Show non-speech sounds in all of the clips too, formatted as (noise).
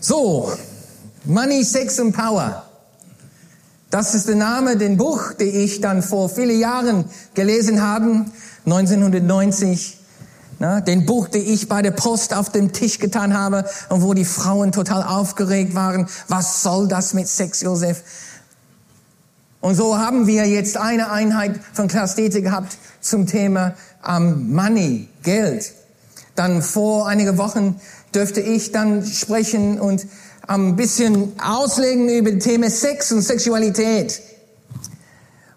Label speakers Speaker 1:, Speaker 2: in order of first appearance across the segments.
Speaker 1: So, Money, Sex und Power. Das ist der Name, den Buch, den ich dann vor vielen Jahren gelesen habe, 1990. Na, den Buch, den ich bei der Post auf dem Tisch getan habe und wo die Frauen total aufgeregt waren. Was soll das mit Sex, Josef? Und so haben wir jetzt eine Einheit von Klaus Dieter gehabt zum Thema um, Money, Geld. Dann vor einige Wochen dürfte ich dann sprechen und ein bisschen auslegen über das Thema Sex und Sexualität.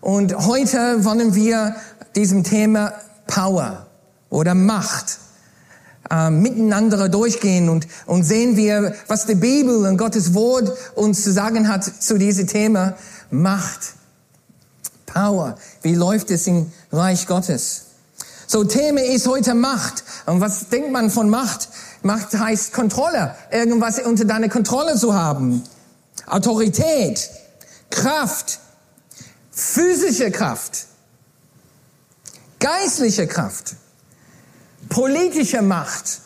Speaker 1: Und heute wollen wir diesem Thema Power oder Macht äh, miteinander durchgehen und, und sehen wir, was die Bibel und Gottes Wort uns zu sagen hat zu diesem Thema Macht, Power. Wie läuft es im Reich Gottes? So, Thema ist heute Macht. Und was denkt man von Macht? Macht heißt Kontrolle, irgendwas unter deiner Kontrolle zu haben. Autorität, Kraft, physische Kraft, geistliche Kraft, politische Macht,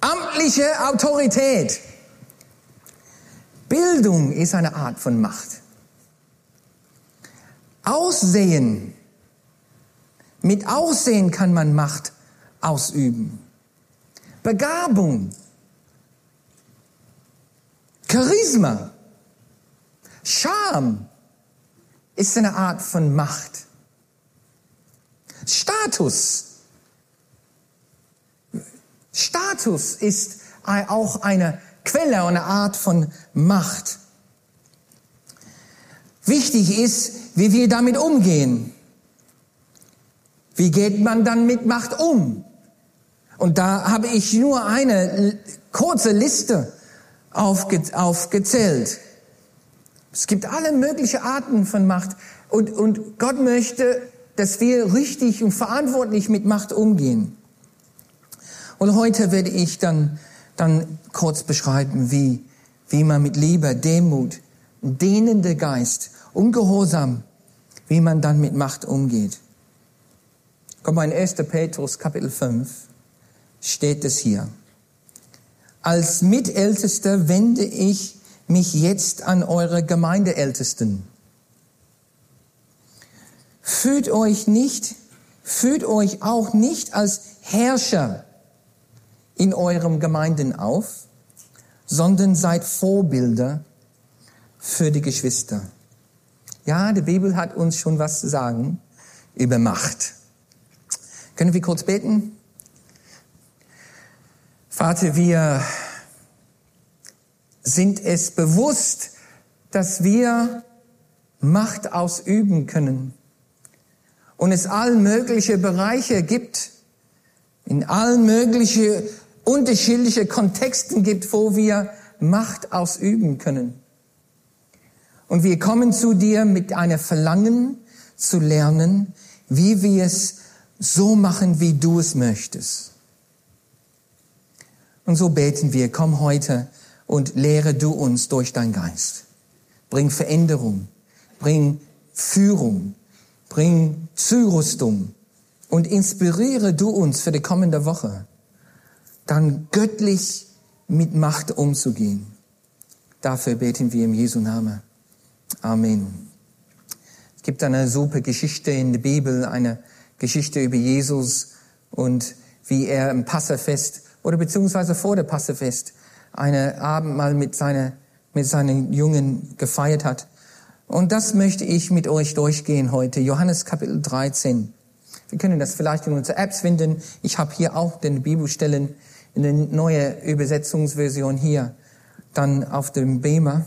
Speaker 1: amtliche Autorität. Bildung ist eine Art von Macht. Aussehen. Mit Aussehen kann man Macht ausüben. Begabung, Charisma, Charme ist eine Art von Macht. Status. Status ist auch eine Quelle, eine Art von Macht. Wichtig ist, wie wir damit umgehen. Wie geht man dann mit Macht um? Und da habe ich nur eine kurze Liste aufge, aufgezählt. Es gibt alle möglichen Arten von Macht. Und, und Gott möchte, dass wir richtig und verantwortlich mit Macht umgehen. Und heute werde ich dann, dann kurz beschreiben, wie, wie man mit Liebe, Demut, dehnender Geist, Ungehorsam, wie man dann mit Macht umgeht. Kommt mal in 1. Petrus Kapitel 5 steht es hier. Als Mitältester wende ich mich jetzt an eure Gemeindeältesten. Fühlt euch nicht, fühlt euch auch nicht als Herrscher in eurem Gemeinden auf, sondern seid Vorbilder für die Geschwister. Ja, die Bibel hat uns schon was zu sagen über Macht. Können wir kurz beten? Vater, wir sind es bewusst, dass wir Macht ausüben können und es allen mögliche Bereiche gibt, in allen möglichen unterschiedliche Kontexten gibt, wo wir Macht ausüben können. Und wir kommen zu dir mit einer Verlangen zu lernen, wie wir es so machen, wie du es möchtest. Und so beten wir, komm heute und lehre du uns durch dein Geist. Bring Veränderung, bring Führung, bring Zurüstung und inspiriere du uns für die kommende Woche, dann göttlich mit Macht umzugehen. Dafür beten wir im Jesu Namen. Amen. Es gibt eine super Geschichte in der Bibel, eine Geschichte über Jesus und wie er im Passafest oder beziehungsweise vor der Passafest eine Abendmahl mit seiner, mit seinen Jungen gefeiert hat. Und das möchte ich mit euch durchgehen heute. Johannes Kapitel 13. Wir können das vielleicht in unsere Apps finden. Ich habe hier auch den Bibelstellen in der neue Übersetzungsversion hier, dann auf dem Beamer.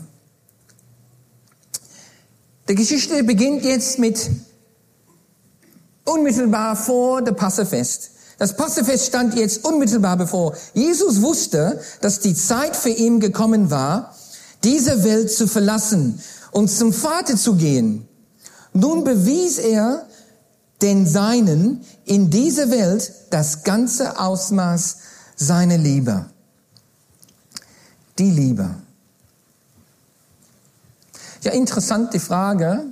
Speaker 1: Die Geschichte beginnt jetzt mit unmittelbar vor der Passafest. Das Passafest stand jetzt unmittelbar bevor. Jesus wusste, dass die Zeit für ihn gekommen war, diese Welt zu verlassen und zum Vater zu gehen. Nun bewies er den Seinen in dieser Welt das ganze Ausmaß seiner Liebe. Die Liebe. Ja, interessant die Frage.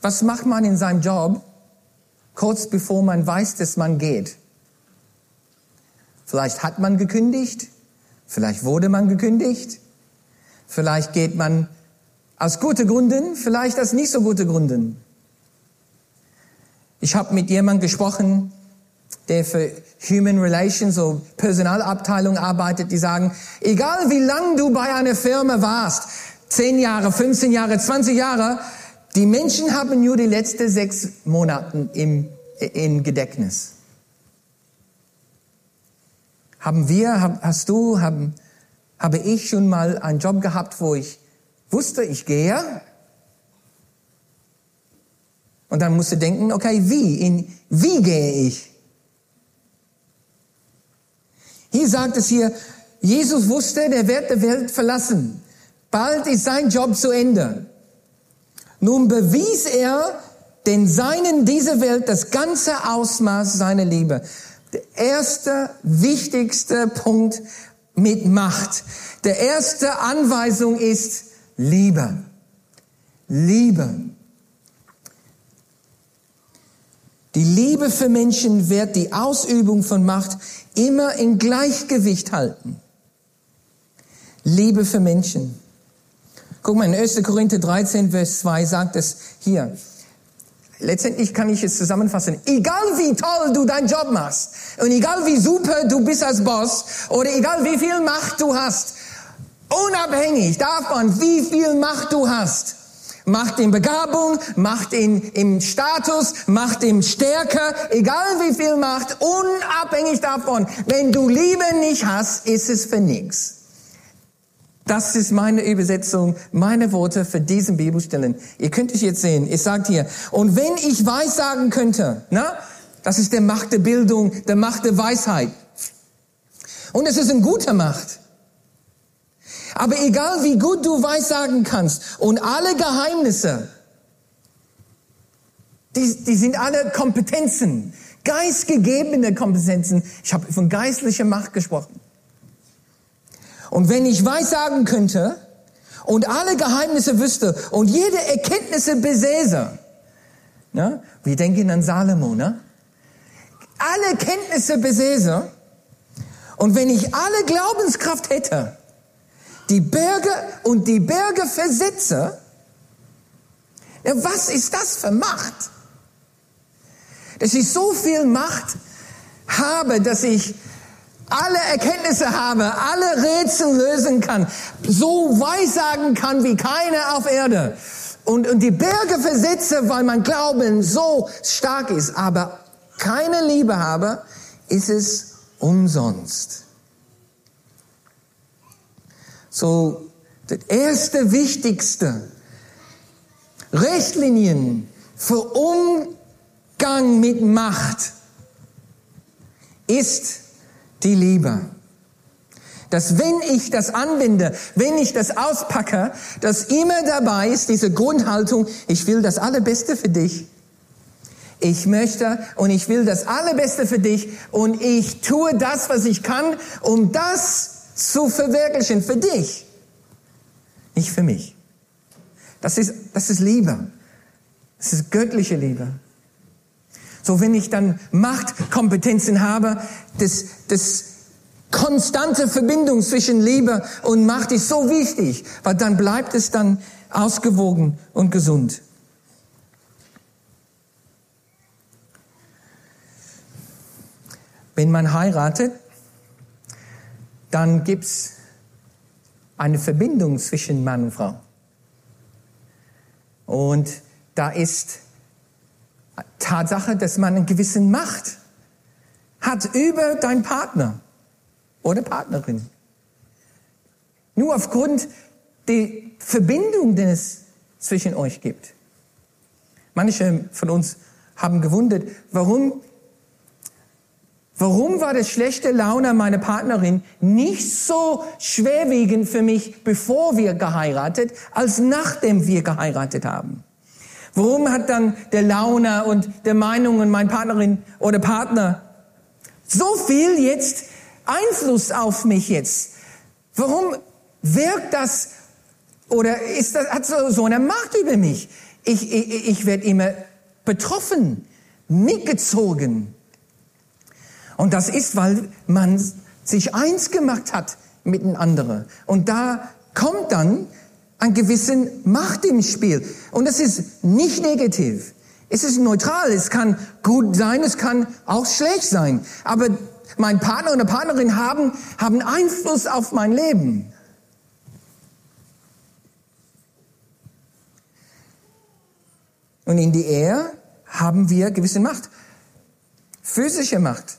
Speaker 1: Was macht man in seinem Job, kurz bevor man weiß, dass man geht. Vielleicht hat man gekündigt, vielleicht wurde man gekündigt, vielleicht geht man aus guten Gründen, vielleicht aus nicht so guten Gründen. Ich habe mit jemandem gesprochen, der für Human Relations, so Personalabteilung arbeitet, die sagen, egal wie lang du bei einer Firma warst, 10 Jahre, 15 Jahre, 20 Jahre, die Menschen haben nur die letzten sechs Monate im, in Gedächtnis. Haben wir, hast du, haben, habe ich schon mal einen Job gehabt, wo ich wusste, ich gehe? Und dann musste denken, okay, wie? In, wie gehe ich? Hier sagt es hier, Jesus wusste, der wird die Welt verlassen. Bald ist sein Job zu Ende. Nun bewies er den Seinen dieser Welt das ganze Ausmaß seiner Liebe. Der erste, wichtigste Punkt mit Macht. Der erste Anweisung ist Liebe. Liebe. Die Liebe für Menschen wird die Ausübung von Macht immer in Gleichgewicht halten. Liebe für Menschen. Guck mal, in 1. Korinther 13, Vers 2 sagt es hier. Letztendlich kann ich es zusammenfassen. Egal wie toll du deinen Job machst und egal wie super du bist als Boss oder egal wie viel Macht du hast, unabhängig davon, wie viel Macht du hast, Macht in Begabung, Macht in, im Status, Macht im Stärke, egal wie viel Macht, unabhängig davon. Wenn du Liebe nicht hast, ist es für nichts. Das ist meine Übersetzung, meine Worte für diesen Bibelstellen. Ihr könnt es jetzt sehen. Es sagt hier, und wenn ich weissagen könnte, na, das ist der Macht der Bildung, der Macht der Weisheit. Und es ist eine gute Macht. Aber egal wie gut du weissagen kannst und alle Geheimnisse, die, die sind alle Kompetenzen, geistgegebene Kompetenzen. Ich habe von geistlicher Macht gesprochen. Und wenn ich weissagen könnte und alle Geheimnisse wüsste und jede Erkenntnisse besäße, ne? wir denken an Salomo, ne? alle Kenntnisse besäße und wenn ich alle Glaubenskraft hätte, die Berge und die Berge versetze, ja, was ist das für Macht? Dass ich so viel Macht habe, dass ich alle Erkenntnisse habe, alle Rätsel lösen kann, so weissagen kann wie keiner auf Erde. Und, und die Berge versetze, weil mein Glauben so stark ist, aber keine Liebe habe, ist es umsonst. So, das erste Wichtigste, Richtlinien für Umgang mit Macht ist die Liebe. Dass wenn ich das anwende, wenn ich das auspacke, dass immer dabei ist diese Grundhaltung, ich will das Allerbeste für dich. Ich möchte und ich will das Allerbeste für dich und ich tue das, was ich kann, um das zu verwirklichen für dich. Nicht für mich. Das ist, das ist Liebe. Das ist göttliche Liebe. So, wenn ich dann Machtkompetenzen habe, das, das konstante Verbindung zwischen Liebe und Macht ist so wichtig, weil dann bleibt es dann ausgewogen und gesund. Wenn man heiratet, dann gibt's eine Verbindung zwischen Mann und Frau. Und da ist Tatsache, dass man eine gewisse Macht hat über deinen Partner oder Partnerin. Nur aufgrund der Verbindung, die es zwischen euch gibt. Manche von uns haben gewundert, warum, warum war das schlechte Laune meiner Partnerin nicht so schwerwiegend für mich, bevor wir geheiratet, als nachdem wir geheiratet haben? Warum hat dann der Laune und der Meinung und mein Partnerin oder Partner so viel jetzt Einfluss auf mich jetzt? Warum wirkt das oder ist das, hat so, so eine Macht über mich? Ich, ich, ich werde immer betroffen, mitgezogen. Und das ist, weil man sich eins gemacht hat mit den anderen. Und da kommt dann ein gewissen Macht im Spiel. Und das ist nicht negativ. Es ist neutral. Es kann gut sein, es kann auch schlecht sein. Aber mein Partner oder Partnerin haben, haben Einfluss auf mein Leben. Und in die Ehe haben wir gewisse Macht. Physische Macht.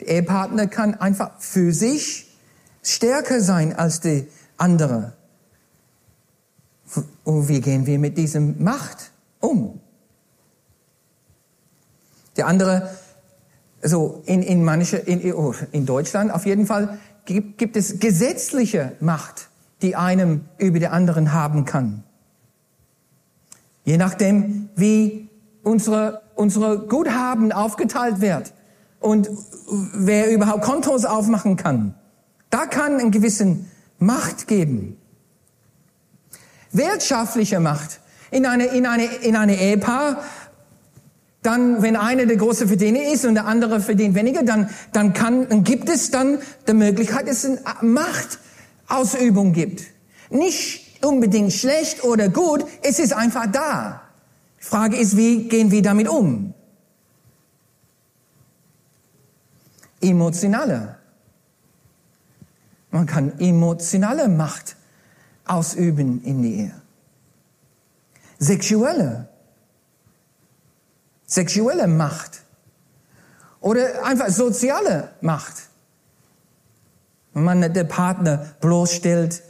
Speaker 1: Der Ehepartner kann einfach physisch stärker sein als die andere. Und wie gehen wir mit diesem Macht um? Der andere, so in, in manche, in, oh, in Deutschland auf jeden Fall gibt, gibt es gesetzliche Macht, die einem über die anderen haben kann. Je nachdem, wie unsere, unsere Guthaben aufgeteilt wird und wer überhaupt Kontos aufmachen kann. Da kann ein gewissen Macht geben. Wirtschaftliche Macht. In eine, in eine, in eine Ehepaar, dann, wenn einer der große Verdiener ist und der andere verdient weniger, dann, dann kann, dann gibt es dann die Möglichkeit, dass es eine Machtausübung gibt. Nicht unbedingt schlecht oder gut, es ist einfach da. Die Frage ist, wie gehen wir damit um? Emotionale. Man kann emotionale Macht ausüben in die Ehe. Sexuelle. Sexuelle Macht. Oder einfach soziale Macht. Wenn man den Partner bloßstellt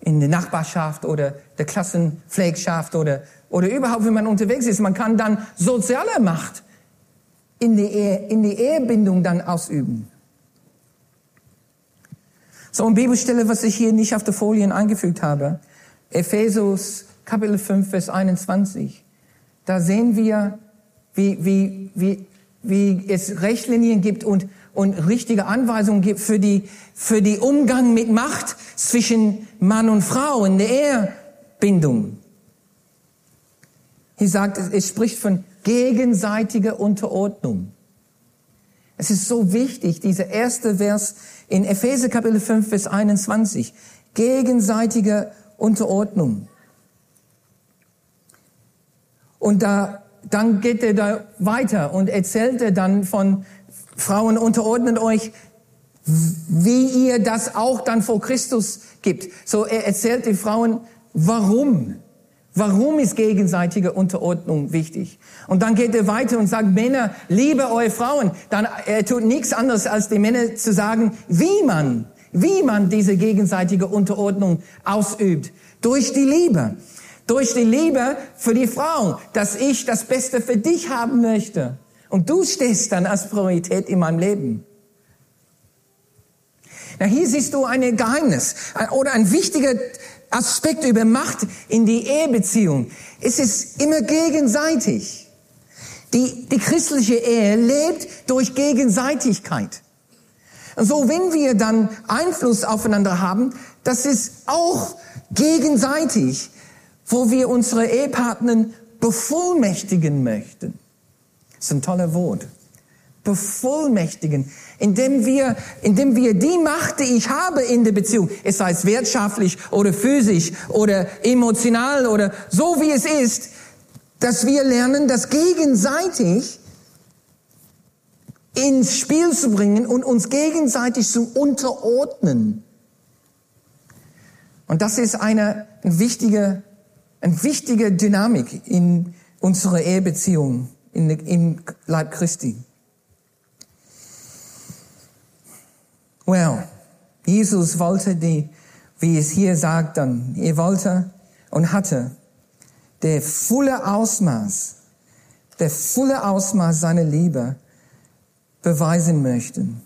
Speaker 1: in der Nachbarschaft oder der Klassenpflegschaft oder, oder überhaupt, wenn man unterwegs ist, man kann dann soziale Macht in die, Ehe, in die Ehebindung dann ausüben. So eine Bibelstelle, was ich hier nicht auf der Folien eingefügt habe. Ephesus Kapitel 5, Vers 21. Da sehen wir, wie, wie, wie, wie es Rechtlinien gibt und, und richtige Anweisungen gibt für die, für die Umgang mit Macht zwischen Mann und Frau in der Ehebindung. Hier sagt es, es spricht von gegenseitiger Unterordnung. Es ist so wichtig, dieser erste Vers in Epheser Kapitel 5, Vers 21. Gegenseitige Unterordnung. Und da, dann geht er da weiter und erzählt er dann von Frauen unterordnet euch, wie ihr das auch dann vor Christus gibt. So er erzählt die Frauen, warum Warum ist gegenseitige Unterordnung wichtig? Und dann geht er weiter und sagt, Männer, liebe eure Frauen. Dann, er tut nichts anderes, als die Männer zu sagen, wie man, wie man diese gegenseitige Unterordnung ausübt. Durch die Liebe. Durch die Liebe für die Frau, dass ich das Beste für dich haben möchte. Und du stehst dann als Priorität in meinem Leben. Na, hier siehst du ein Geheimnis oder ein wichtiger Aspekt über Macht in die Ehebeziehung. Es ist immer gegenseitig. Die, die christliche Ehe lebt durch Gegenseitigkeit. Und so, wenn wir dann Einfluss aufeinander haben, das ist auch gegenseitig, wo wir unsere Ehepartner bevollmächtigen möchten. Das ist ein toller Wort bevollmächtigen, indem wir, indem wir die Macht, die ich habe in der Beziehung, es sei es wirtschaftlich oder physisch oder emotional oder so wie es ist, dass wir lernen, das gegenseitig ins Spiel zu bringen und uns gegenseitig zu unterordnen. Und das ist eine wichtige, eine wichtige Dynamik in unserer Ehebeziehung, in, im Leib Christi. Well, Jesus wollte die, wie es hier sagt dann, er wollte und hatte der volle Ausmaß, der volle Ausmaß seiner Liebe beweisen möchten.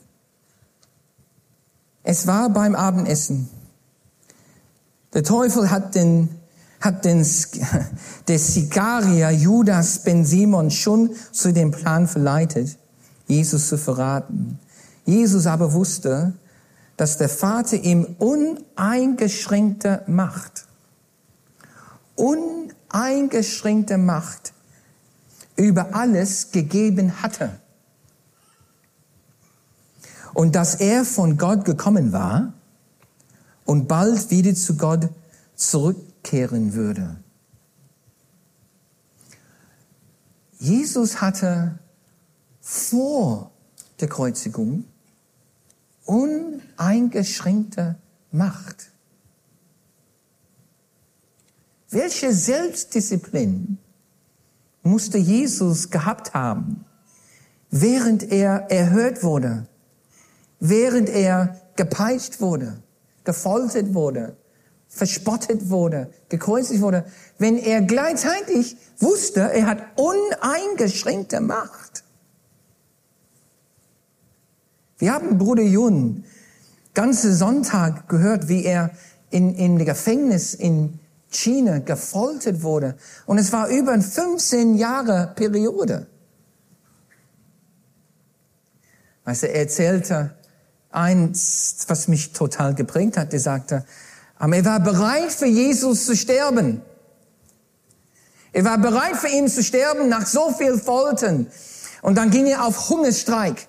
Speaker 1: Es war beim Abendessen. Der Teufel hat den, hat den, (laughs) der Sigarier Judas Ben Simon schon zu dem Plan verleitet, Jesus zu verraten. Jesus aber wusste, dass der Vater ihm uneingeschränkte Macht, uneingeschränkte Macht über alles gegeben hatte. und dass er von Gott gekommen war und bald wieder zu Gott zurückkehren würde. Jesus hatte vor der Kreuzigung uneingeschränkte Macht. Welche Selbstdisziplin musste Jesus gehabt haben, während er erhört wurde, während er gepeitscht wurde, gefoltert wurde, verspottet wurde, gekreuzigt wurde, wenn er gleichzeitig wusste, er hat uneingeschränkte Macht. Wir haben Bruder Jun ganze Sonntag gehört, wie er in, in Gefängnis in China gefoltert wurde. Und es war über eine 15 Jahre Periode. Weißt du, er erzählte eins, was mich total geprägt hat. Er sagte, er war bereit für Jesus zu sterben. Er war bereit für ihn zu sterben nach so viel Foltern. Und dann ging er auf Hungerstreik.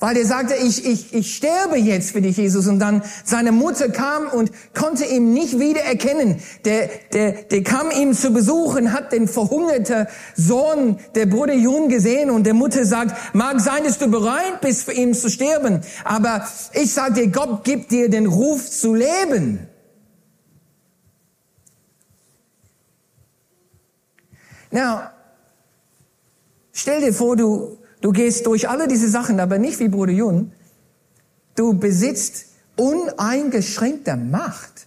Speaker 1: Weil er sagte, ich, ich, ich sterbe jetzt für dich, Jesus. Und dann seine Mutter kam und konnte ihn nicht wieder erkennen. Der, der, der kam ihm zu besuchen, hat den verhungerten Sohn der Bruder Jun gesehen und der Mutter sagt, mag sein, dass du bereit bist, für ihn zu sterben. Aber ich sage dir, Gott gibt dir den Ruf zu leben. Now, stell dir vor, du, Du gehst durch alle diese Sachen, aber nicht wie Bruder Jun. Du besitzt uneingeschränkte Macht.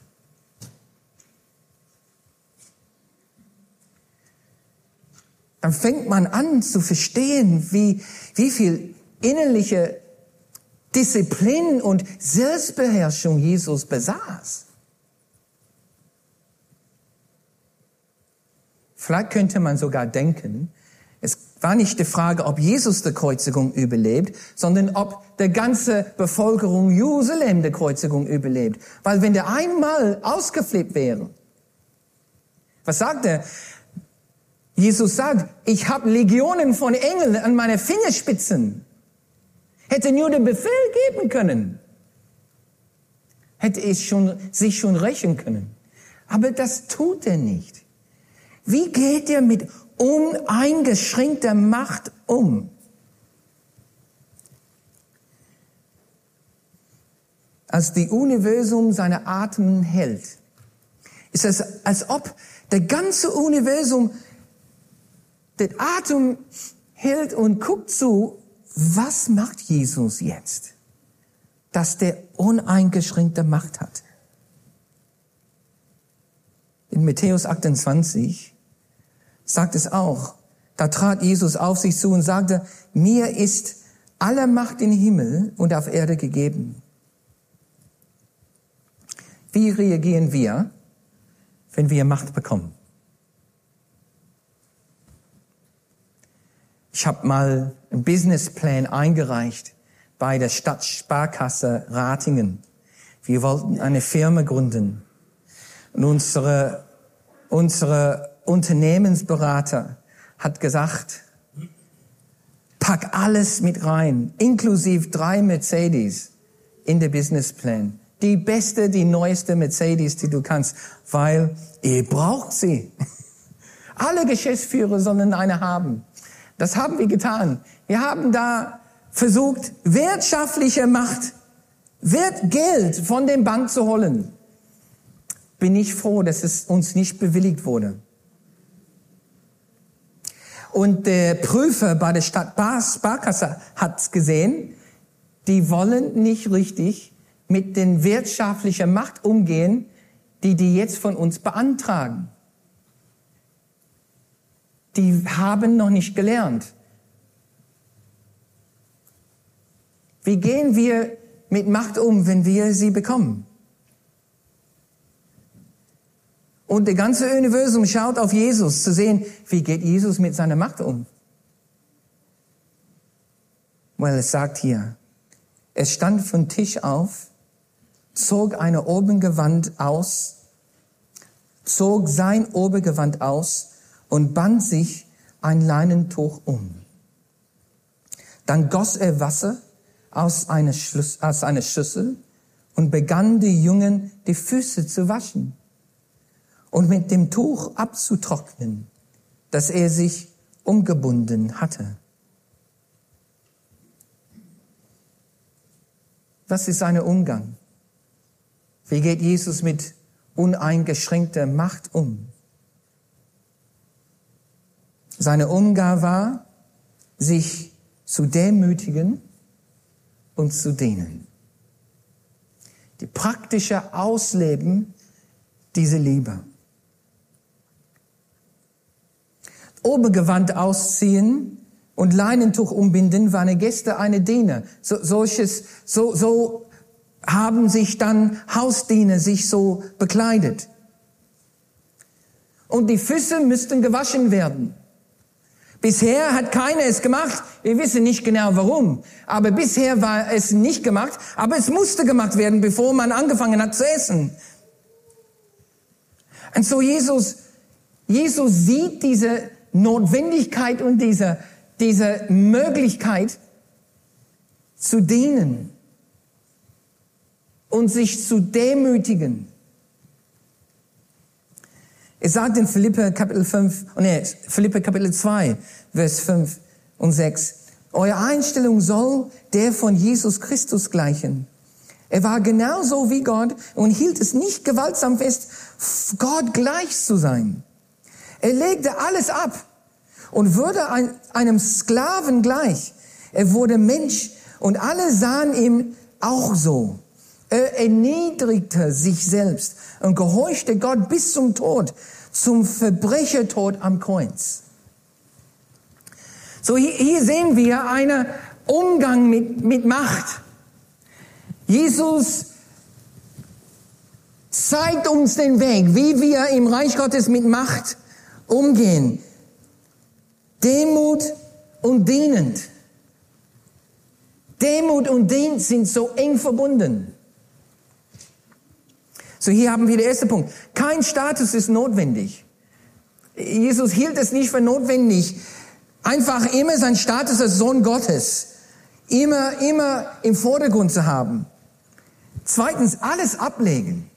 Speaker 1: Dann fängt man an zu verstehen, wie, wie viel innerliche Disziplin und Selbstbeherrschung Jesus besaß. Vielleicht könnte man sogar denken, war nicht die Frage, ob Jesus die Kreuzigung überlebt, sondern ob der ganze Bevölkerung Jerusalem die Kreuzigung überlebt. Weil wenn der einmal ausgeflippt wäre, was sagt er? Jesus sagt, ich habe Legionen von Engeln an meine Fingerspitzen. Hätte nur den Befehl geben können. Hätte es schon, sich schon rächen können. Aber das tut er nicht. Wie geht er mit uneingeschränkter Macht um. Als die Universum seine Atem hält, ist es, als ob der ganze Universum den Atem hält und guckt zu, was macht Jesus jetzt, dass der uneingeschränkte Macht hat. In Matthäus 28 sagt es auch. Da trat Jesus auf sich zu und sagte, mir ist alle Macht im Himmel und auf Erde gegeben. Wie reagieren wir, wenn wir Macht bekommen? Ich habe mal einen Businessplan eingereicht bei der Stadtsparkasse Ratingen. Wir wollten eine Firma gründen. Und unsere, unsere Unternehmensberater hat gesagt, pack alles mit rein, inklusive drei Mercedes in der Businessplan. Die beste, die neueste Mercedes, die du kannst, weil ihr braucht sie. (laughs) Alle Geschäftsführer sollen eine haben. Das haben wir getan. Wir haben da versucht, wirtschaftliche Macht, Wert Geld von der Bank zu holen. Bin ich froh, dass es uns nicht bewilligt wurde. Und der Prüfer bei der Stadt Sparkasse hat gesehen, die wollen nicht richtig mit den wirtschaftlichen Macht umgehen, die die jetzt von uns beantragen. Die haben noch nicht gelernt. Wie gehen wir mit Macht um, wenn wir sie bekommen? Und der ganze Universum schaut auf Jesus zu sehen, wie geht Jesus mit seiner Macht um. Weil es sagt hier, er stand vom Tisch auf, zog eine Obergewand aus, zog sein Obergewand aus und band sich ein Leinentuch um. Dann goss er Wasser aus einer Schüssel und begann die Jungen die Füße zu waschen und mit dem Tuch abzutrocknen, das er sich umgebunden hatte. Was ist sein Umgang? Wie geht Jesus mit uneingeschränkter Macht um? Seine Umgang war, sich zu demütigen und zu dienen. Die praktische Ausleben dieser Liebe. Obergewand ausziehen und Leinentuch umbinden waren Gäste eine Diener. So, solches, so, so haben sich dann Hausdiener sich so bekleidet. Und die Füße müssten gewaschen werden. Bisher hat keiner es gemacht. Wir wissen nicht genau warum. Aber bisher war es nicht gemacht. Aber es musste gemacht werden, bevor man angefangen hat zu essen. Und so Jesus, Jesus sieht diese Notwendigkeit und diese, diese Möglichkeit zu dienen und sich zu demütigen. Es sagt in Philippe Kapitel 5, oh nee, Philippe Kapitel 2, Vers 5 und 6, eure Einstellung soll der von Jesus Christus gleichen. Er war genauso wie Gott und hielt es nicht gewaltsam fest, Gott gleich zu sein. Er legte alles ab und wurde einem Sklaven gleich. Er wurde Mensch und alle sahen ihm auch so. Er erniedrigte sich selbst und gehorchte Gott bis zum Tod, zum Verbrechertod am Kreuz. So hier, hier sehen wir einen Umgang mit, mit Macht. Jesus zeigt uns den Weg, wie wir im Reich Gottes mit Macht umgehen. Demut und dienend. Demut und Dienst sind so eng verbunden. So hier haben wir den ersten Punkt. Kein Status ist notwendig. Jesus hielt es nicht für notwendig, einfach immer seinen Status als Sohn Gottes immer, immer im Vordergrund zu haben. Zweitens, alles ablegen.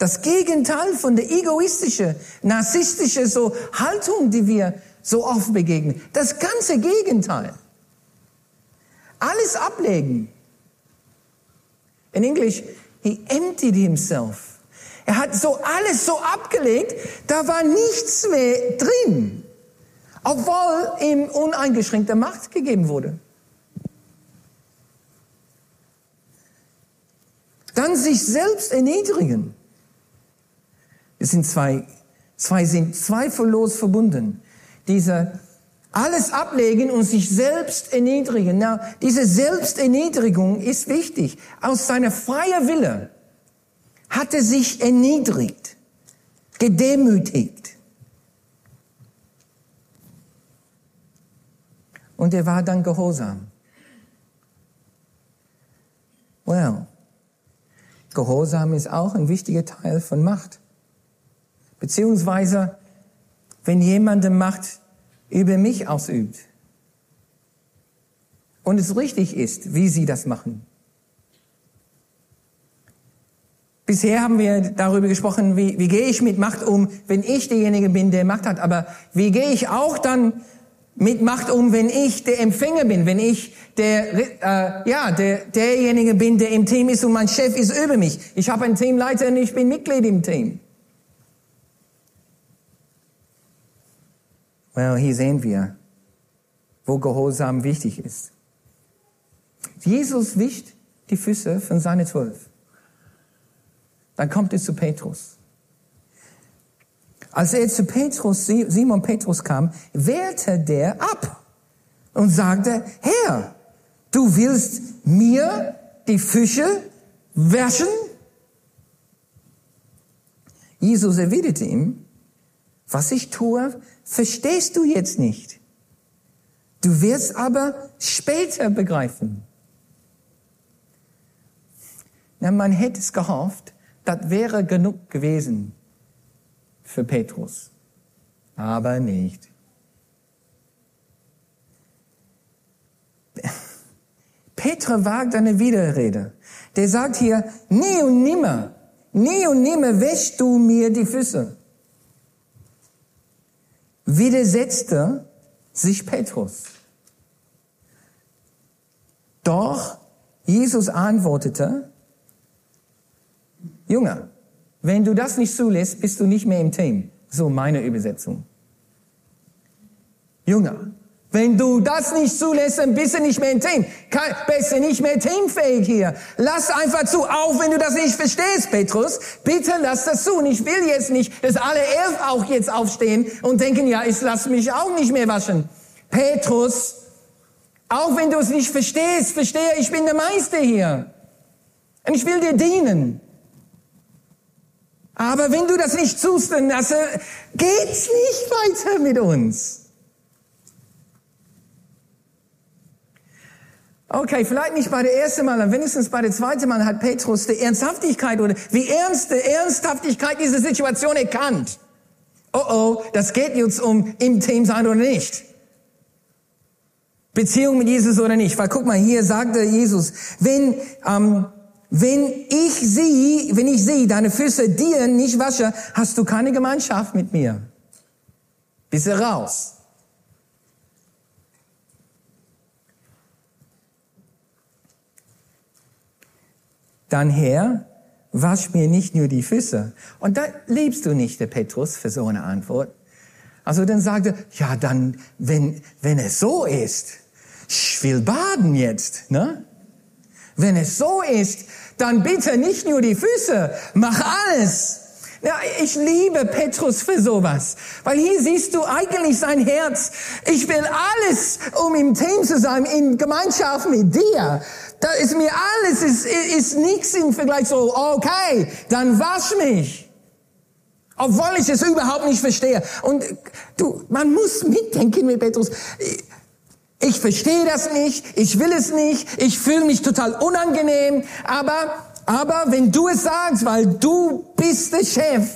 Speaker 1: Das Gegenteil von der egoistischen, narzisstische so Haltung, die wir so oft begegnen. Das ganze Gegenteil. Alles ablegen. In Englisch, He emptied himself. Er hat so alles so abgelegt, da war nichts mehr drin, obwohl ihm uneingeschränkte Macht gegeben wurde. Dann sich selbst erniedrigen. Es sind zwei, zwei sind zweifellos verbunden. Diese alles ablegen und sich selbst erniedrigen. Na, diese Selbsterniedrigung ist wichtig. Aus seiner freien Wille hat er sich erniedrigt, gedemütigt. Und er war dann gehorsam. Well, Gehorsam ist auch ein wichtiger Teil von Macht. Beziehungsweise, wenn jemandem Macht über mich ausübt. Und es richtig ist, wie sie das machen. Bisher haben wir darüber gesprochen, wie, wie gehe ich mit Macht um, wenn ich derjenige bin, der Macht hat. Aber wie gehe ich auch dann mit Macht um, wenn ich der Empfänger bin, wenn ich der, äh, ja, der, derjenige bin, der im Team ist und mein Chef ist über mich. Ich habe einen Teamleiter und ich bin Mitglied im Team. Well, hier sehen wir, wo Gehorsam wichtig ist. Jesus wischt die Füße von seinen Zwölf. Dann kommt er zu Petrus. Als er zu Petrus, Simon Petrus kam, wehrte der ab und sagte, Herr, du willst mir die Fische waschen? Jesus erwiderte ihm, was ich tue, verstehst du jetzt nicht. Du wirst aber später begreifen. Na, man hätte es gehofft, das wäre genug gewesen für Petrus. Aber nicht. Petra wagt eine Widerrede. Der sagt hier, nie und nimmer, nie und nimmer wäschst du mir die Füße. Widersetzte sich Petrus. Doch Jesus antwortete, Junge, wenn du das nicht zulässt, bist du nicht mehr im Team. So meine Übersetzung. Junge, wenn du das nicht zulässt, dann bist du nicht mehr im Team. bist du nicht mehr teamfähig hier. Lass einfach zu, auch wenn du das nicht verstehst, Petrus. Bitte lass das zu. Und ich will jetzt nicht, dass alle elf auch jetzt aufstehen und denken, ja, ich lass mich auch nicht mehr waschen. Petrus, auch wenn du es nicht verstehst, verstehe, ich bin der Meister hier. Und ich will dir dienen. Aber wenn du das nicht tust, dann also, geht's nicht weiter mit uns. Okay, vielleicht nicht bei der ersten Mal, aber wenigstens bei der zweiten Mal hat Petrus die Ernsthaftigkeit oder wie ernst die Ernsthaftigkeit dieser Situation erkannt. Oh oh, das geht jetzt um im Team sein oder nicht. Beziehung mit Jesus oder nicht. Weil guck mal, hier sagte Jesus, wenn, ähm, wenn ich sie, wenn ich sie, deine Füße dir nicht wasche, hast du keine Gemeinschaft mit mir. Bist du raus. Dann Herr, wasch mir nicht nur die Füße. Und da liebst du nicht, der Petrus, für so eine Antwort. Also dann sagte, ja, dann, wenn, wenn es so ist, ich will baden jetzt, ne? Wenn es so ist, dann bitte nicht nur die Füße, mach alles. Ja, ich liebe Petrus für sowas, weil hier siehst du eigentlich sein Herz. Ich will alles, um im Team zu sein, in Gemeinschaft mit dir. Da ist mir alles, ist, ist nichts im Vergleich so, okay, dann wasch mich. Obwohl ich es überhaupt nicht verstehe. Und du, man muss mitdenken mit Petrus. Ich verstehe das nicht, ich will es nicht, ich fühle mich total unangenehm, aber, aber wenn du es sagst, weil du bist der Chef,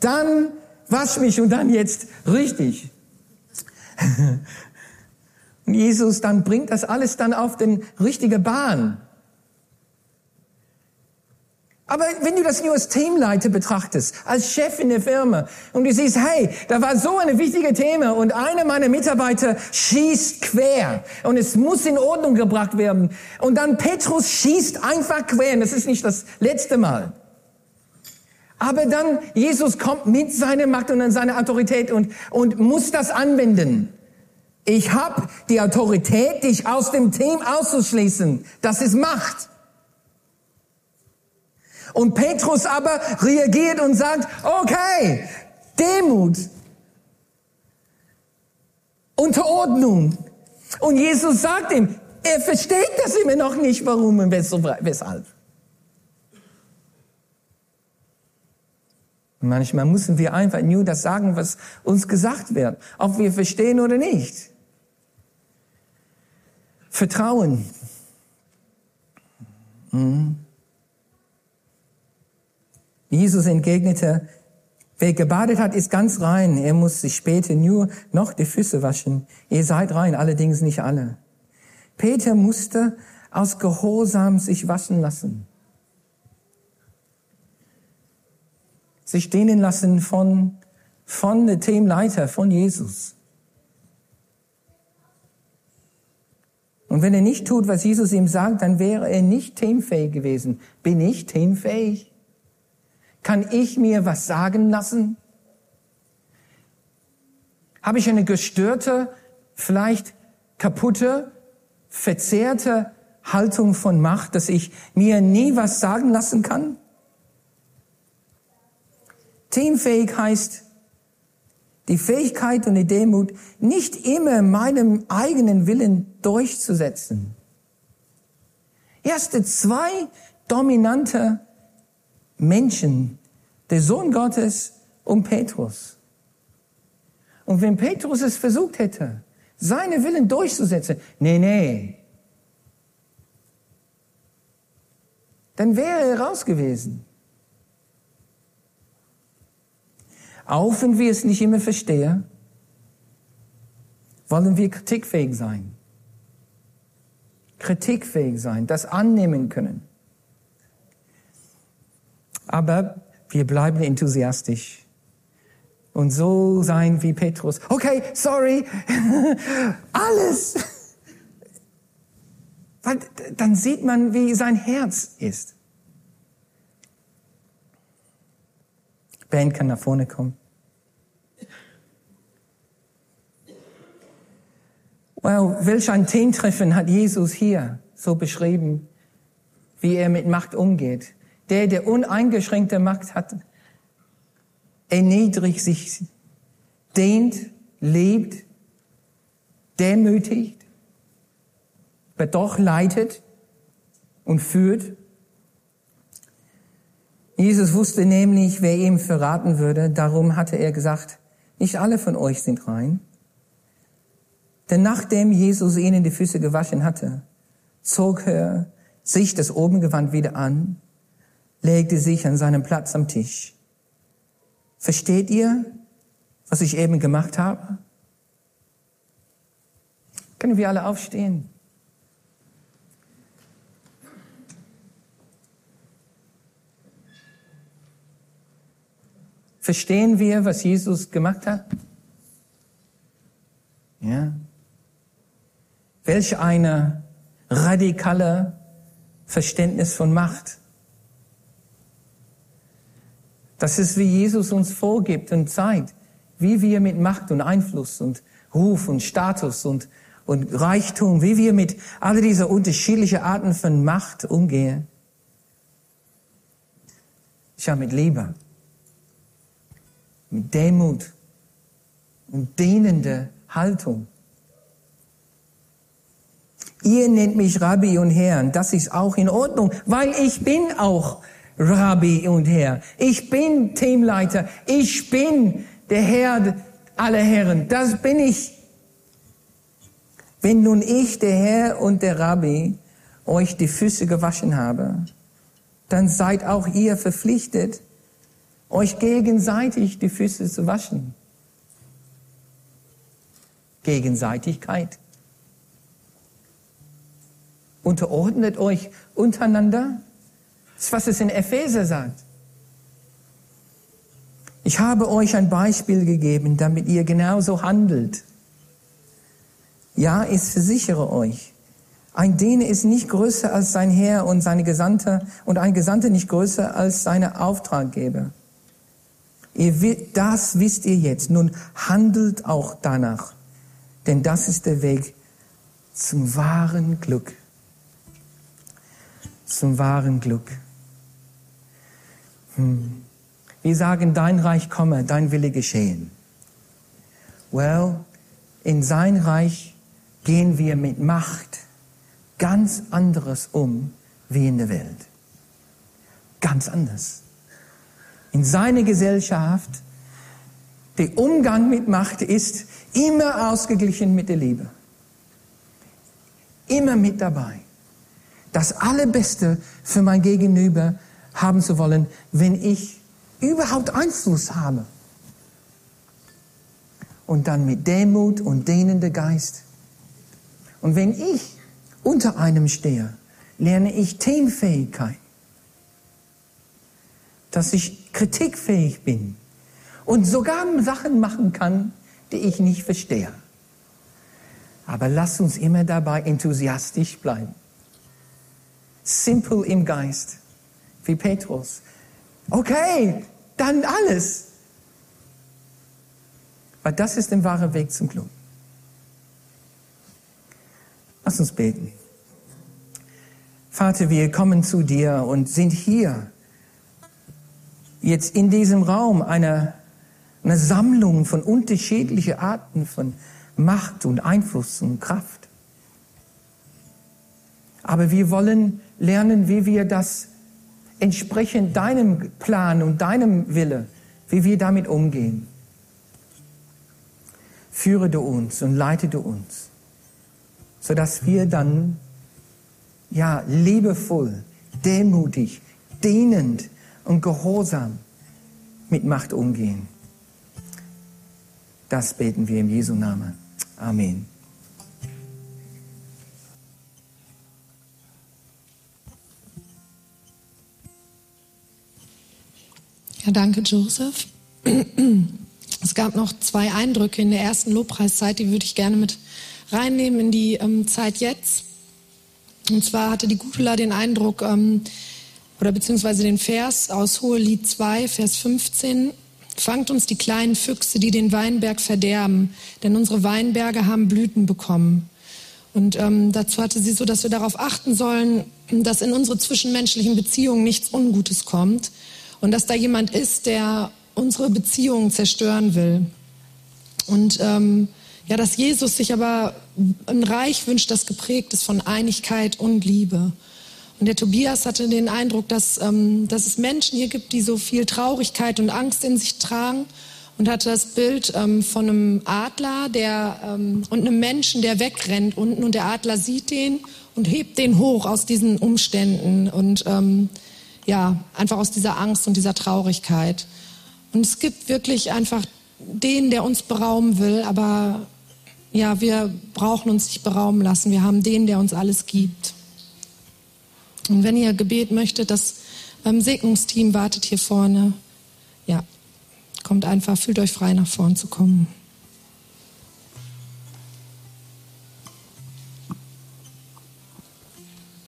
Speaker 1: dann wasch mich und dann jetzt richtig. (laughs) Und Jesus dann bringt das alles dann auf den richtige Bahn. Aber wenn du das nur als Teamleiter betrachtest, als Chef in der Firma, und du siehst, hey, da war so eine wichtige Thema und einer meiner Mitarbeiter schießt quer und es muss in Ordnung gebracht werden. Und dann Petrus schießt einfach quer, und das ist nicht das letzte Mal. Aber dann Jesus kommt mit seiner Macht und seiner Autorität und, und muss das anwenden. Ich habe die Autorität, dich aus dem Team auszuschließen. Das ist Macht. Und Petrus aber reagiert und sagt, okay, Demut, Unterordnung. Und Jesus sagt ihm, er versteht das immer noch nicht, warum und weshalb. Manchmal müssen wir einfach nur das sagen, was uns gesagt wird, ob wir verstehen oder nicht. Vertrauen. Mhm. Jesus entgegnete, wer gebadet hat, ist ganz rein. Er muss sich später nur noch die Füße waschen. Ihr seid rein, allerdings nicht alle. Peter musste aus Gehorsam sich waschen lassen. Sich dienen lassen von, von der Teamleiter, von Jesus. Und wenn er nicht tut, was Jesus ihm sagt, dann wäre er nicht teamfähig gewesen. Bin ich teamfähig? Kann ich mir was sagen lassen? Habe ich eine gestörte, vielleicht kaputte, verzerrte Haltung von Macht, dass ich mir nie was sagen lassen kann? Teamfähig heißt, die Fähigkeit und die Demut, nicht immer meinem eigenen Willen durchzusetzen. Erste zwei dominante Menschen, der Sohn Gottes und Petrus. Und wenn Petrus es versucht hätte, seine Willen durchzusetzen, nee, nee, dann wäre er raus gewesen. Auch wenn wir es nicht immer verstehen, wollen wir kritikfähig sein. kritikfähig sein, das annehmen können. Aber wir bleiben enthusiastisch und so sein wie Petrus. Okay, sorry, (laughs) alles. (laughs) Weil dann sieht man, wie sein Herz ist. Band kann nach vorne kommen. Well, welch ein Teamtreffen hat Jesus hier so beschrieben, wie er mit Macht umgeht. Der, der uneingeschränkte Macht hat, erniedrigt sich, dehnt, lebt, demütigt, aber doch leitet und führt. Jesus wusste nämlich, wer ihm verraten würde. Darum hatte er gesagt, nicht alle von euch sind rein. Denn nachdem Jesus ihnen die Füße gewaschen hatte, zog er sich das Obengewand wieder an, legte sich an seinen Platz am Tisch. Versteht ihr, was ich eben gemacht habe? Können wir alle aufstehen? Verstehen wir, was Jesus gemacht hat? Ja. Welch eine radikale Verständnis von Macht. Das ist, wie Jesus uns vorgibt und zeigt, wie wir mit Macht und Einfluss und Ruf und Status und, und Reichtum, wie wir mit all dieser unterschiedlichen Arten von Macht umgehen. Ja, mit Liebe mit Demut und dehnende Haltung. Ihr nennt mich Rabbi und Herrn, das ist auch in Ordnung, weil ich bin auch Rabbi und Herr. Ich bin Teamleiter, ich bin der Herr aller Herren, das bin ich. Wenn nun ich, der Herr und der Rabbi, euch die Füße gewaschen habe, dann seid auch ihr verpflichtet, euch gegenseitig die Füße zu waschen. Gegenseitigkeit. Unterordnet euch untereinander. Das ist, was es in Epheser sagt. Ich habe euch ein Beispiel gegeben, damit ihr genauso handelt. Ja, ich versichere euch, ein Diener ist nicht größer als sein Herr und seine Gesandte und ein Gesandter nicht größer als seine Auftraggeber. Ihr, das wisst ihr jetzt. Nun handelt auch danach. Denn das ist der Weg zum wahren Glück. Zum wahren Glück. Hm. Wir sagen, dein Reich komme, dein Wille geschehen. Well, in sein Reich gehen wir mit Macht ganz anderes um wie in der Welt. Ganz anders in seine Gesellschaft, der Umgang mit Macht ist immer ausgeglichen mit der Liebe. Immer mit dabei. Das Allerbeste für mein Gegenüber haben zu wollen, wenn ich überhaupt Einfluss habe. Und dann mit Demut und dehnender Geist. Und wenn ich unter einem stehe, lerne ich Teamfähigkeit dass ich kritikfähig bin und sogar Sachen machen kann, die ich nicht verstehe. Aber lass uns immer dabei enthusiastisch bleiben. Simple im Geist, wie Petrus. Okay, dann alles. Weil das ist der wahre Weg zum Glück. Lass uns beten. Vater, wir kommen zu dir und sind hier jetzt in diesem Raum eine, eine Sammlung von unterschiedlichen Arten von Macht und Einfluss und Kraft. Aber wir wollen lernen, wie wir das entsprechend deinem Plan und deinem Wille, wie wir damit umgehen. Führe du uns und leite du uns, sodass wir dann, ja, liebevoll, demutig, dienend und gehorsam mit Macht umgehen. Das beten wir im Jesu Namen. Amen.
Speaker 2: Ja, danke, Joseph. Es gab noch zwei Eindrücke in der ersten Lobpreiszeit, die würde ich gerne mit reinnehmen in die ähm, Zeit jetzt. Und zwar hatte die Gudula den Eindruck, ähm, oder beziehungsweise den Vers aus Hohelied 2, Vers 15, Fangt uns die kleinen Füchse, die den Weinberg verderben, denn unsere Weinberge haben Blüten bekommen. Und ähm, dazu hatte sie so, dass wir darauf achten sollen, dass in unsere zwischenmenschlichen Beziehungen nichts Ungutes kommt und dass da jemand ist, der unsere Beziehungen zerstören will. Und ähm, ja, dass Jesus sich aber ein Reich wünscht, das geprägt ist von Einigkeit und Liebe. Und der Tobias hatte den Eindruck, dass, ähm, dass es Menschen hier gibt, die so viel Traurigkeit und Angst in sich tragen und hatte das Bild ähm, von einem Adler der, ähm, und einem Menschen, der wegrennt unten und der Adler sieht den und hebt den hoch aus diesen Umständen und ähm, ja, einfach aus dieser Angst und dieser Traurigkeit. Und es gibt wirklich einfach den, der uns berauben will, aber ja, wir brauchen uns nicht berauben lassen. Wir haben den, der uns alles gibt. Und wenn ihr Gebet möchtet, das ähm, Segnungsteam wartet hier vorne. Ja, kommt einfach, fühlt euch frei, nach vorn zu kommen.